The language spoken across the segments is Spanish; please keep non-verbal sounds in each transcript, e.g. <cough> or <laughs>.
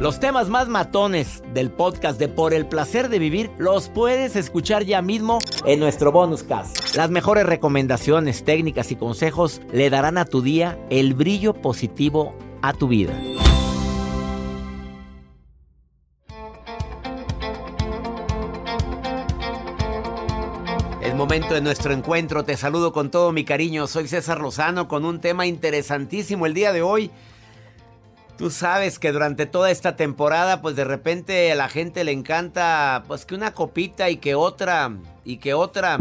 Los temas más matones del podcast de Por el placer de vivir los puedes escuchar ya mismo en nuestro bonus cast. Las mejores recomendaciones, técnicas y consejos le darán a tu día el brillo positivo a tu vida. El momento de nuestro encuentro, te saludo con todo mi cariño, soy César Lozano con un tema interesantísimo el día de hoy. Tú sabes que durante toda esta temporada, pues de repente a la gente le encanta, pues que una copita y que otra, y que otra,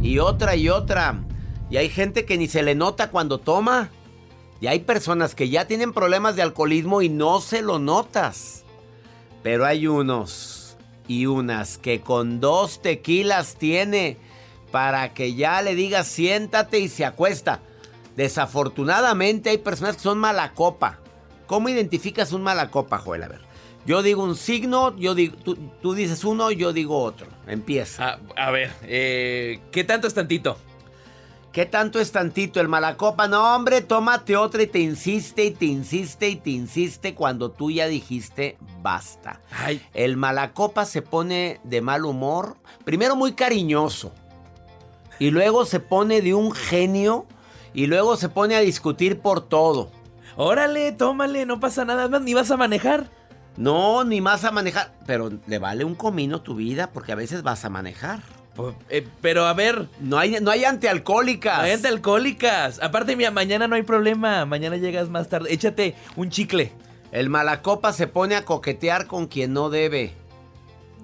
y otra y otra. Y hay gente que ni se le nota cuando toma. Y hay personas que ya tienen problemas de alcoholismo y no se lo notas. Pero hay unos y unas que con dos tequilas tiene para que ya le digas siéntate y se acuesta. Desafortunadamente hay personas que son mala copa. ¿Cómo identificas un mala copa, Joel? A ver. Yo digo un signo, yo digo, tú, tú dices uno, yo digo otro. Empieza. A, a ver, eh, ¿qué tanto es tantito? ¿Qué tanto es tantito el mala copa? No, hombre, tómate otra y te insiste y te insiste y te insiste cuando tú ya dijiste basta. Ay, El mala copa se pone de mal humor, primero muy cariñoso, y luego se pone de un genio, y luego se pone a discutir por todo. Órale, tómale, no pasa nada más, ni vas a manejar. No, ni más a manejar. Pero le vale un comino tu vida porque a veces vas a manejar. Eh, pero a ver, No hay, no hay antialcohólicas. no hay alcohólicas. Aparte, mira, mañana no hay problema. Mañana llegas más tarde. Échate un chicle. El malacopa se pone a coquetear con quien no debe.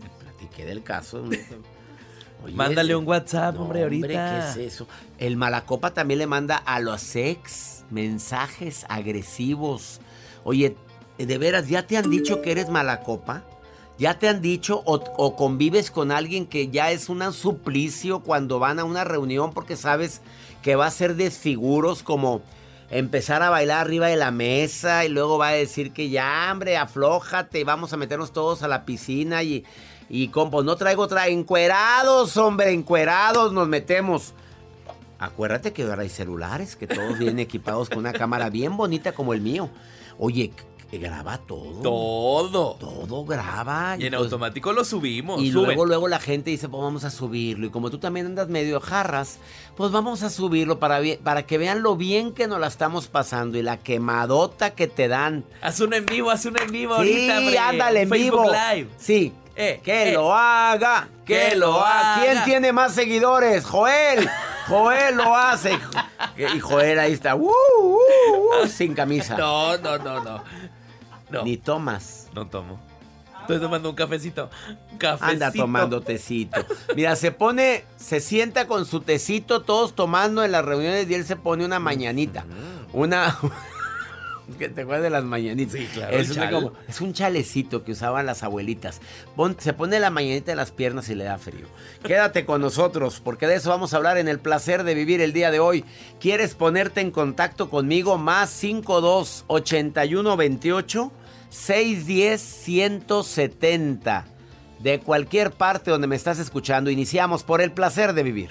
Te platiqué del caso. <laughs> Oye, Mándale un WhatsApp, no, hombre, ahorita. ¿qué es eso? El malacopa también le manda a los ex mensajes agresivos. Oye, de veras, ¿ya te han dicho que eres malacopa? ¿Ya te han dicho o, convives con alguien que ya es un suplicio cuando van a una reunión porque sabes que va a ser desfiguros como empezar a bailar arriba de la mesa y luego va a decir que ya, hombre, aflójate, vamos a meternos todos a la piscina y, y compo, no traigo otra, encuerados, hombre, encuerados nos metemos. Acuérdate que ahora hay celulares, que todos vienen equipados con una cámara bien bonita como el mío. Oye, graba todo. Todo. Todo graba. Y en automático lo subimos. y suben. luego, luego la gente dice, pues vamos a subirlo. Y como tú también andas medio jarras, pues vamos a subirlo para, para que vean lo bien que nos la estamos pasando y la quemadota que te dan. Haz uno en vivo, haz uno en vivo Sí, ahorita, hombre. ándale en Facebook vivo. Live. Sí. Eh, que eh. lo haga, que, Que lo lo haga. ¿Quién haga. tiene más seguidores? Joel. <laughs> Joel lo hace. Y Joel ahí está, uh, uh, uh, sin camisa. No, no, no, no. No, Ni tomas. no tomo. Estoy tomando un cafecito. Cafecito. Anda tomando tecito. Mira, se pone, se sienta con su tecito, todos tomando en las reuniones y él se pone una mañanita. Una. <laughs> que te acuerdas de las mañanitas. Sí, claro, Es, el una chal. como- es un chalecito que usaban las abuelitas. Pon- se pone la mañanita en las piernas y le da frío. Quédate con nosotros, porque de eso vamos a hablar en el placer de vivir el día de hoy. ¿Quieres ponerte en contacto conmigo? Más 52 81 28 610 170. de cualquier parte donde me estás escuchando. Iniciamos por el placer de vivir.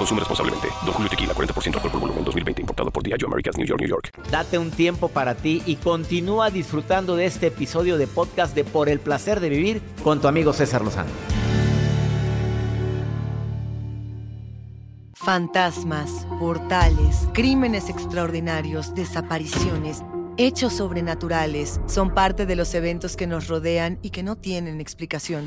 Consume responsablemente. Don Julio Tequila, 40% alcohol por volumen, 2020. Importado por Diageo Americas, New York, New York. Date un tiempo para ti y continúa disfrutando de este episodio de podcast de Por el Placer de Vivir con tu amigo César Lozano. Fantasmas, portales, crímenes extraordinarios, desapariciones hechos sobrenaturales son parte de los eventos que nos rodean y que no tienen explicación.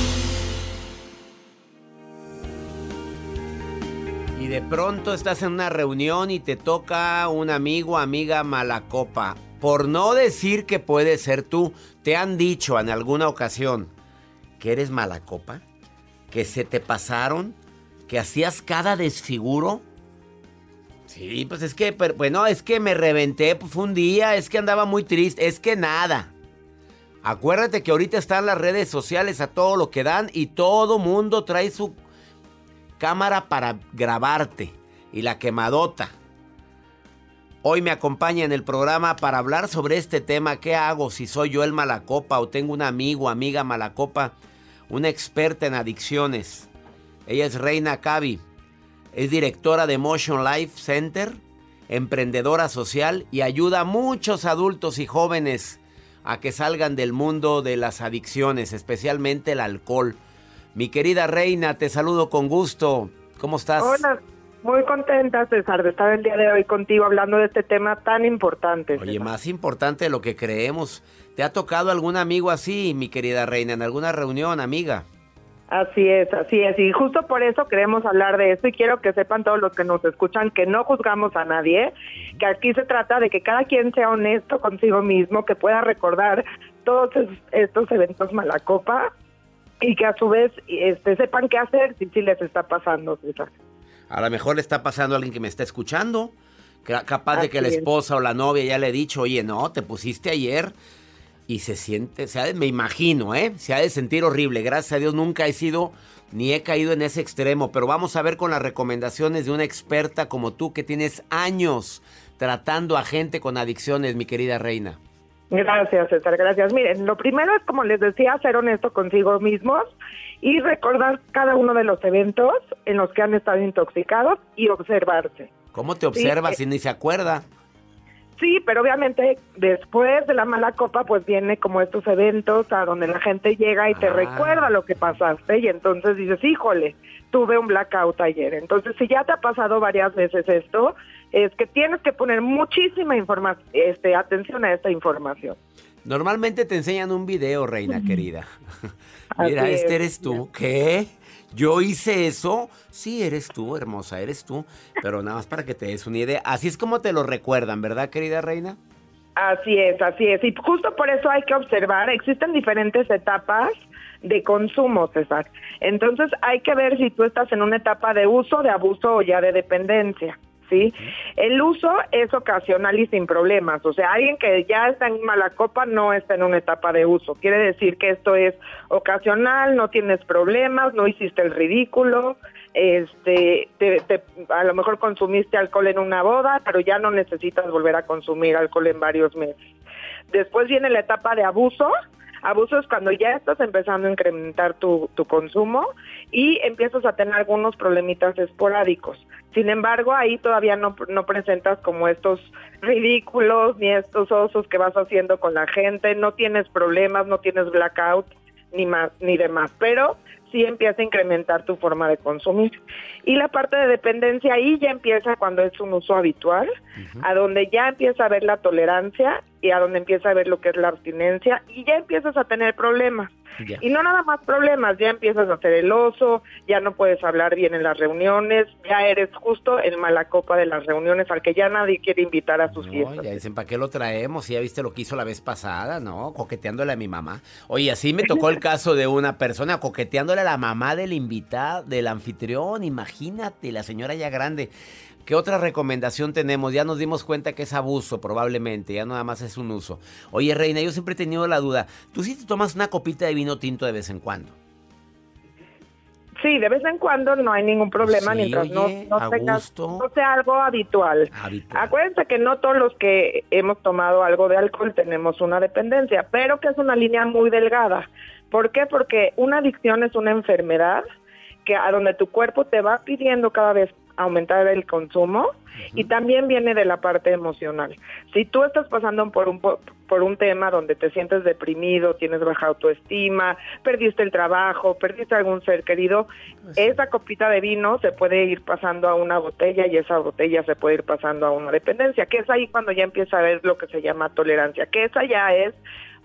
De pronto estás en una reunión y te toca un amigo, amiga mala copa. Por no decir que puede ser tú, te han dicho en alguna ocasión que eres mala copa, que se te pasaron, que hacías cada desfiguro. Sí, pues es que, bueno, es que me reventé, pues fue un día, es que andaba muy triste, es que nada. Acuérdate que ahorita están las redes sociales a todo lo que dan y todo mundo trae su cámara para grabarte y la quemadota. Hoy me acompaña en el programa para hablar sobre este tema. ¿Qué hago si soy yo el malacopa o tengo un amigo, amiga malacopa? Una experta en adicciones. Ella es Reina Cavi. Es directora de Motion Life Center, emprendedora social y ayuda a muchos adultos y jóvenes a que salgan del mundo de las adicciones, especialmente el alcohol. Mi querida Reina, te saludo con gusto. ¿Cómo estás? Hola, muy contenta, César, de estar el día de hoy contigo hablando de este tema tan importante. Oye, más importante de lo que creemos. ¿Te ha tocado algún amigo así, mi querida Reina, en alguna reunión, amiga? Así es, así es. Y justo por eso queremos hablar de esto y quiero que sepan todos los que nos escuchan que no juzgamos a nadie, que aquí se trata de que cada quien sea honesto consigo mismo, que pueda recordar todos estos eventos malacopa y que a su vez este, sepan qué hacer si les está pasando. A lo mejor le está pasando a alguien que me está escuchando, capaz de que la esposa o la novia ya le ha dicho, oye, no, te pusiste ayer y se siente, se me imagino, ¿eh? Se ha de sentir horrible. Gracias a Dios nunca he sido ni he caído en ese extremo, pero vamos a ver con las recomendaciones de una experta como tú que tienes años tratando a gente con adicciones, mi querida reina. Gracias, César, gracias. Miren, lo primero es, como les decía, ser honesto consigo mismos y recordar cada uno de los eventos en los que han estado intoxicados y observarse. ¿Cómo te observas si ni se acuerda? Sí, pero obviamente después de la mala copa, pues viene como estos eventos a donde la gente llega y te ah. recuerda lo que pasaste y entonces dices, híjole, tuve un blackout ayer. Entonces, si ya te ha pasado varias veces esto, es que tienes que poner muchísima información, este, atención a esta información. Normalmente te enseñan un video, reina querida. <laughs> Mira, este eres tú. ¿Qué? ¿Yo hice eso? Sí, eres tú, hermosa, eres tú. Pero nada más para que te des una idea. Así es como te lo recuerdan, ¿verdad, querida reina? Así es, así es. Y justo por eso hay que observar, existen diferentes etapas de consumo, César. Entonces hay que ver si tú estás en una etapa de uso, de abuso o ya de dependencia. ¿Sí? El uso es ocasional y sin problemas, o sea, alguien que ya está en mala copa no está en una etapa de uso. Quiere decir que esto es ocasional, no tienes problemas, no hiciste el ridículo, este, te, a lo mejor consumiste alcohol en una boda, pero ya no necesitas volver a consumir alcohol en varios meses. Después viene la etapa de abuso, Abuso es cuando ya estás empezando a incrementar tu, tu consumo y empiezas a tener algunos problemitas esporádicos. Sin embargo, ahí todavía no, no presentas como estos ridículos ni estos osos que vas haciendo con la gente, no tienes problemas, no tienes blackout ni más ni demás, pero sí empieza a incrementar tu forma de consumir. Y la parte de dependencia ahí ya empieza cuando es un uso habitual, a donde ya empieza a ver la tolerancia y a donde empieza a ver lo que es la abstinencia y ya empiezas a tener problemas. Y no nada más problemas, ya empiezas a hacer el oso, ya no puedes hablar bien en las reuniones, ya eres justo el mala copa de las reuniones al que ya nadie quiere invitar a sus no, fiestas. Ya dicen, ¿para qué lo traemos? Ya viste lo que hizo la vez pasada, ¿no? Coqueteándole a mi mamá. Oye, así me tocó el caso de una persona coqueteándole a la mamá del invitado, del anfitrión, imagínate, la señora ya grande. ¿Qué otra recomendación tenemos? Ya nos dimos cuenta que es abuso probablemente, ya nada más es un uso. Oye, Reina, yo siempre he tenido la duda, ¿tú sí te tomas una copita de vino tinto de vez en cuando? Sí, de vez en cuando no hay ningún problema mientras no, no, sea algo habitual. Acuérdense que no todos los que hemos tomado algo de alcohol tenemos una dependencia, pero que es una línea muy delgada. ¿Por qué? Porque una adicción es una enfermedad que a donde tu cuerpo te va pidiendo cada vez aumentar el consumo y también viene de la parte emocional. Si tú estás pasando por un por un tema donde te sientes deprimido, tienes baja autoestima, perdiste el trabajo, perdiste algún ser querido, esa copita de vino se puede ir pasando a una botella y esa botella se puede ir pasando a una dependencia, que es ahí cuando ya empieza a ver lo que se llama tolerancia, que esa ya es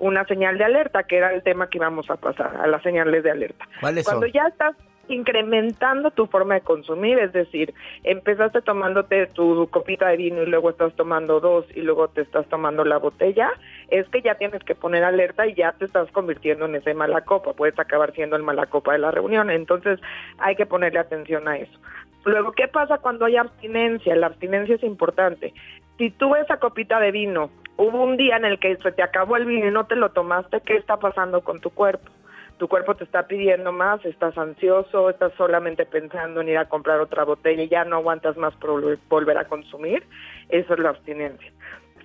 una señal de alerta, que era el tema que íbamos a pasar, a las señales de alerta. Cuando ya estás incrementando tu forma de consumir, es decir, empezaste tomándote tu copita de vino y luego estás tomando dos y luego te estás tomando la botella, es que ya tienes que poner alerta y ya te estás convirtiendo en ese mala copa, puedes acabar siendo el mala copa de la reunión, entonces hay que ponerle atención a eso. Luego, ¿qué pasa cuando hay abstinencia? La abstinencia es importante. Si tú esa copita de vino, hubo un día en el que se te acabó el vino y no te lo tomaste, ¿qué está pasando con tu cuerpo? Tu cuerpo te está pidiendo más, estás ansioso, estás solamente pensando en ir a comprar otra botella y ya no aguantas más por volver a consumir, eso es la abstinencia.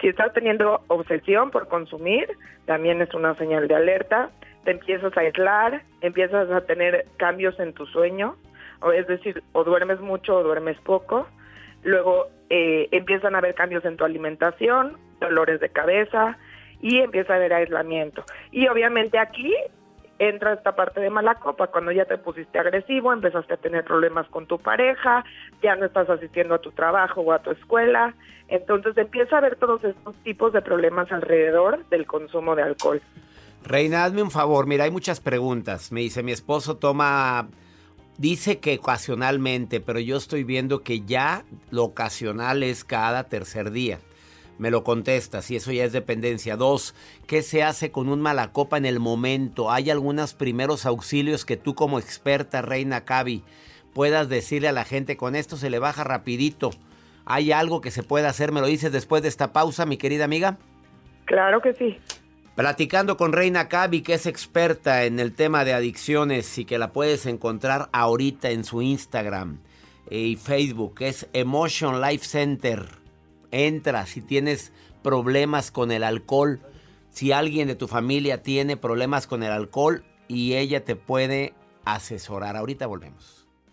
Si estás teniendo obsesión por consumir, también es una señal de alerta, te empiezas a aislar, empiezas a tener cambios en tu sueño, es decir, o duermes mucho o duermes poco, luego eh, empiezan a haber cambios en tu alimentación, dolores de cabeza, y empieza a haber aislamiento. Y obviamente aquí entra esta parte de mala copa, cuando ya te pusiste agresivo, empezaste a tener problemas con tu pareja, ya no estás asistiendo a tu trabajo o a tu escuela, entonces empieza a haber todos estos tipos de problemas alrededor del consumo de alcohol. Reina, hazme un favor, mira, hay muchas preguntas. Me dice, mi esposo toma, dice que ocasionalmente, pero yo estoy viendo que ya lo ocasional es cada tercer día. Me lo contestas y eso ya es dependencia. Dos, ¿qué se hace con un malacopa en el momento? ¿Hay algunos primeros auxilios que tú como experta, Reina Cavi, puedas decirle a la gente con esto se le baja rapidito? ¿Hay algo que se pueda hacer? ¿Me lo dices después de esta pausa, mi querida amiga? Claro que sí. Platicando con Reina Cavi, que es experta en el tema de adicciones y que la puedes encontrar ahorita en su Instagram y Facebook, es Emotion Life Center entra si tienes problemas con el alcohol, si alguien de tu familia tiene problemas con el alcohol y ella te puede asesorar. Ahorita volvemos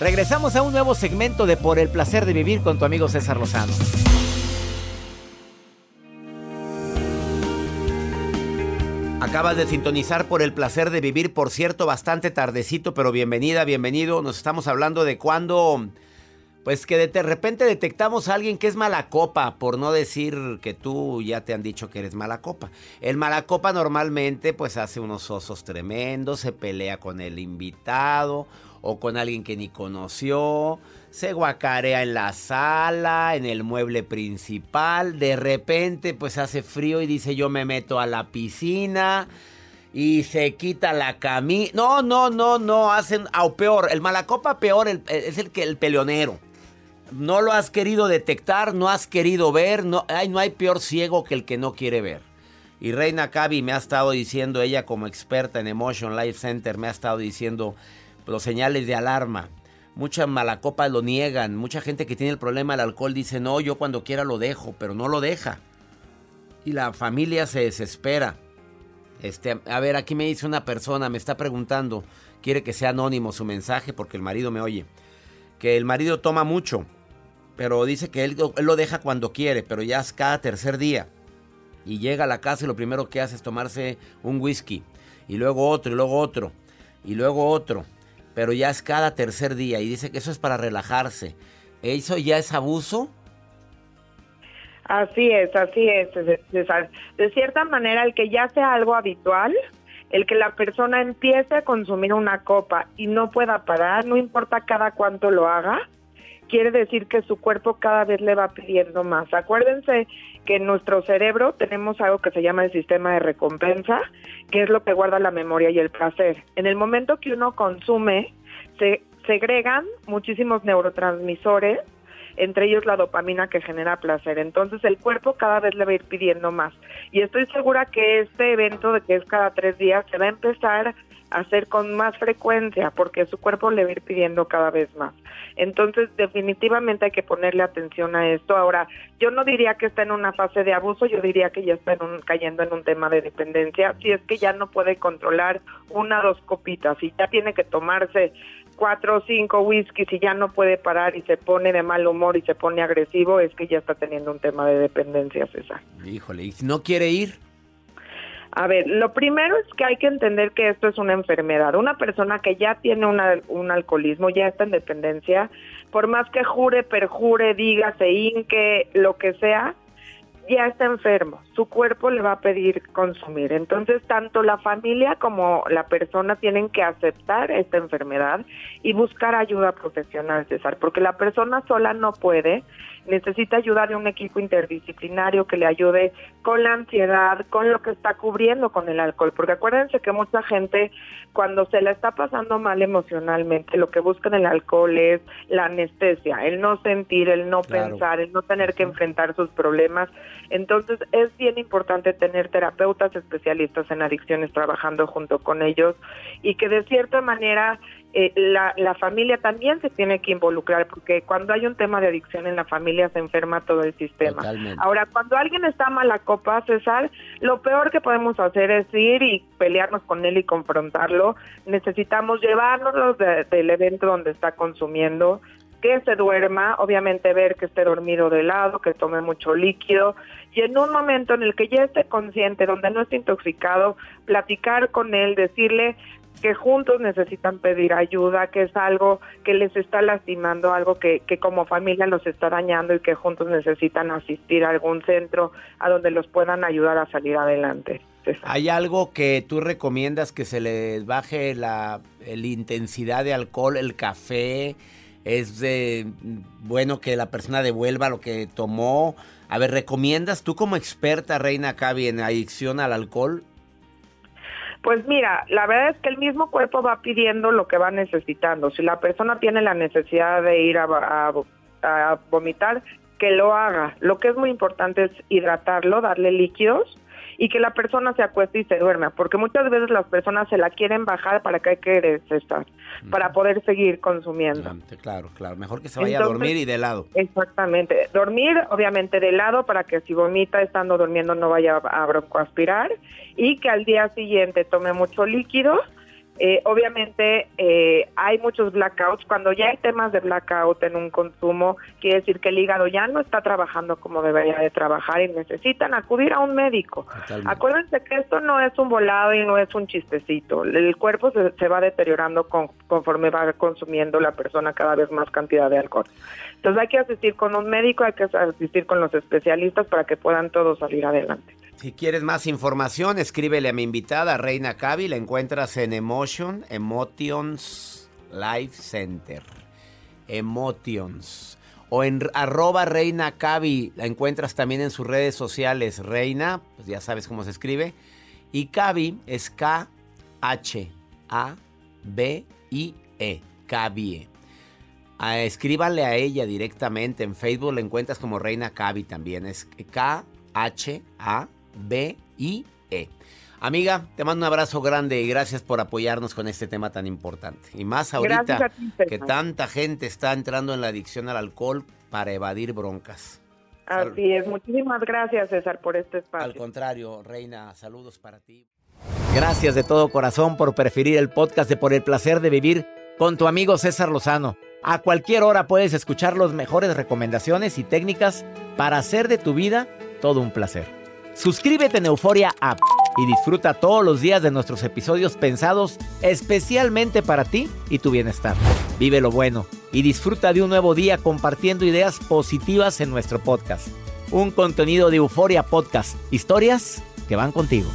Regresamos a un nuevo segmento de Por el placer de vivir con tu amigo César Lozano. Acabas de sintonizar por el placer de vivir, por cierto, bastante tardecito, pero bienvenida, bienvenido. Nos estamos hablando de cuando, pues que de repente detectamos a alguien que es mala copa, por no decir que tú ya te han dicho que eres mala copa. El mala copa normalmente pues hace unos osos tremendos, se pelea con el invitado o con alguien que ni conoció, se guacarea en la sala, en el mueble principal, de repente pues hace frío y dice yo me meto a la piscina y se quita la camisa. No, no, no, no, hacen, o peor, el malacopa peor es el que el peleonero. No lo has querido detectar, no has querido ver, no, ay, no hay peor ciego que el que no quiere ver. Y Reina Cavi me ha estado diciendo, ella como experta en Emotion Life Center, me ha estado diciendo, los señales de alarma. Mucha malacopa lo niegan. Mucha gente que tiene el problema del alcohol dice, no, yo cuando quiera lo dejo, pero no lo deja. Y la familia se desespera. Este, a ver, aquí me dice una persona, me está preguntando, quiere que sea anónimo su mensaje porque el marido me oye. Que el marido toma mucho, pero dice que él, él lo deja cuando quiere, pero ya es cada tercer día. Y llega a la casa y lo primero que hace es tomarse un whisky. Y luego otro, y luego otro, y luego otro pero ya es cada tercer día y dice que eso es para relajarse. ¿Eso ya es abuso? Así es, así es, De cierta manera, el que ya sea algo habitual, el que la persona empiece a consumir una copa y no pueda parar, no importa cada cuánto lo haga, quiere decir que su cuerpo cada vez le va pidiendo más. Acuérdense que en nuestro cerebro tenemos algo que se llama el sistema de recompensa, que es lo que guarda la memoria y el placer. En el momento que uno consume, se segregan muchísimos neurotransmisores, entre ellos la dopamina que genera placer. Entonces el cuerpo cada vez le va a ir pidiendo más. Y estoy segura que este evento de que es cada tres días se va a empezar hacer con más frecuencia porque su cuerpo le va a ir pidiendo cada vez más. Entonces, definitivamente hay que ponerle atención a esto. Ahora, yo no diría que está en una fase de abuso, yo diría que ya está cayendo en un tema de dependencia. Si es que ya no puede controlar una o dos copitas, y ya tiene que tomarse cuatro o cinco whiskies y ya no puede parar y se pone de mal humor y se pone agresivo, es que ya está teniendo un tema de dependencia, César. Híjole, ¿y no quiere ir? A ver, lo primero es que hay que entender que esto es una enfermedad. Una persona que ya tiene un alcoholismo, ya está en dependencia, por más que jure, perjure, diga, se hinque, lo que sea, ya está enfermo, su cuerpo le va a pedir consumir. Entonces, tanto la familia como la persona tienen que aceptar esta enfermedad y buscar ayuda profesional, César, porque la persona sola no puede necesita ayuda de un equipo interdisciplinario que le ayude con la ansiedad, con lo que está cubriendo con el alcohol, porque acuérdense que mucha gente cuando se la está pasando mal emocionalmente, lo que busca en el alcohol es la anestesia, el no sentir, el no pensar, el no tener que enfrentar sus problemas. Entonces es bien importante tener terapeutas especialistas en adicciones trabajando junto con ellos y que de cierta manera eh, la, la familia también se tiene que involucrar porque cuando hay un tema de adicción en la familia se enferma todo el sistema. Ahora, cuando alguien está mala copa, César, lo peor que podemos hacer es ir y pelearnos con él y confrontarlo. Necesitamos llevarnos del evento donde está consumiendo, que se duerma, obviamente ver que esté dormido de lado, que tome mucho líquido y en un momento en el que ya esté consciente, donde no esté intoxicado, platicar con él, decirle, que juntos necesitan pedir ayuda, que es algo que les está lastimando, algo que, que como familia los está dañando y que juntos necesitan asistir a algún centro a donde los puedan ayudar a salir adelante. ¿Hay algo que tú recomiendas que se le baje la, la intensidad de alcohol, el café? ¿Es de, bueno que la persona devuelva lo que tomó? A ver, ¿recomiendas tú como experta, Reina Cavi, en adicción al alcohol? Pues mira, la verdad es que el mismo cuerpo va pidiendo lo que va necesitando. Si la persona tiene la necesidad de ir a, a, a vomitar, que lo haga. Lo que es muy importante es hidratarlo, darle líquidos y que la persona se acueste y se duerma, porque muchas veces las personas se la quieren bajar para que hay que estar, para poder seguir consumiendo. Claro, claro, mejor que se vaya a dormir y de lado. Exactamente, dormir obviamente de lado para que si vomita estando durmiendo no vaya a broncoaspirar y que al día siguiente tome mucho líquido eh, obviamente eh, hay muchos blackouts. Cuando ya hay temas de blackout en un consumo, quiere decir que el hígado ya no está trabajando como debería de trabajar y necesitan acudir a un médico. Acuérdense que esto no es un volado y no es un chistecito. El cuerpo se, va deteriorando conforme va consumiendo la persona cada vez más cantidad de alcohol. Entonces hay que asistir con un médico, hay que asistir con los especialistas para que puedan todos salir adelante. Si quieres más información, escríbele a mi invitada, Reina Cavi. La encuentras en Emotion, Emotions Life Center. Emotions. O en arroba Reina Cavi. La encuentras también en sus redes sociales. Reina, pues ya sabes cómo se escribe. Y Cavi es K-H-A-B-I-E. Cavi. Ah, escríbanle a ella directamente. En Facebook la encuentras como Reina Cavi también. Es K-H-A-B-I-E. B-I-E. Amiga, te mando un abrazo grande y gracias por apoyarnos con este tema tan importante. Y más ahorita que tanta gente está entrando en la adicción al alcohol para evadir broncas. Así es, muchísimas gracias César por este espacio. Al contrario, Reina, saludos para ti. Gracias de todo corazón por preferir el podcast de Por el Placer de Vivir con tu amigo César Lozano. A cualquier hora puedes escuchar las mejores recomendaciones y técnicas para hacer de tu vida todo un placer. Suscríbete en Euforia App y disfruta todos los días de nuestros episodios pensados especialmente para ti y tu bienestar. Vive lo bueno y disfruta de un nuevo día compartiendo ideas positivas en nuestro podcast. Un contenido de Euforia Podcast, historias que van contigo.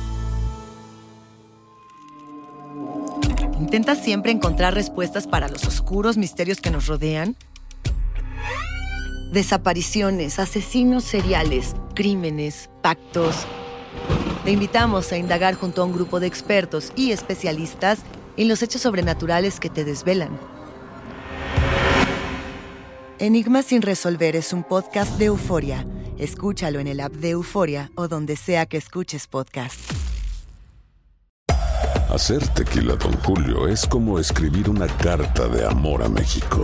¿Intentas siempre encontrar respuestas para los oscuros misterios que nos rodean? Desapariciones, asesinos seriales, crímenes, pactos. Te invitamos a indagar junto a un grupo de expertos y especialistas en los hechos sobrenaturales que te desvelan. Enigma sin resolver es un podcast de euforia. Escúchalo en el app de Euforia o donde sea que escuches podcast. Hacer tequila, don Julio, es como escribir una carta de amor a México.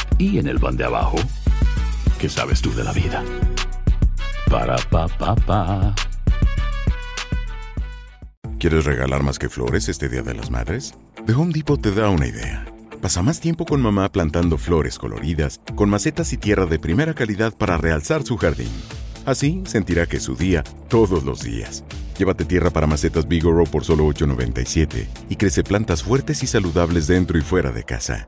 y en el pan de abajo, ¿qué sabes tú de la vida? Para, pa, pa. ¿Quieres regalar más que flores este Día de las Madres? The Home Depot te da una idea. Pasa más tiempo con mamá plantando flores coloridas, con macetas y tierra de primera calidad para realzar su jardín. Así sentirá que es su día todos los días. Llévate tierra para macetas Bigoro por solo $8.97 y crece plantas fuertes y saludables dentro y fuera de casa.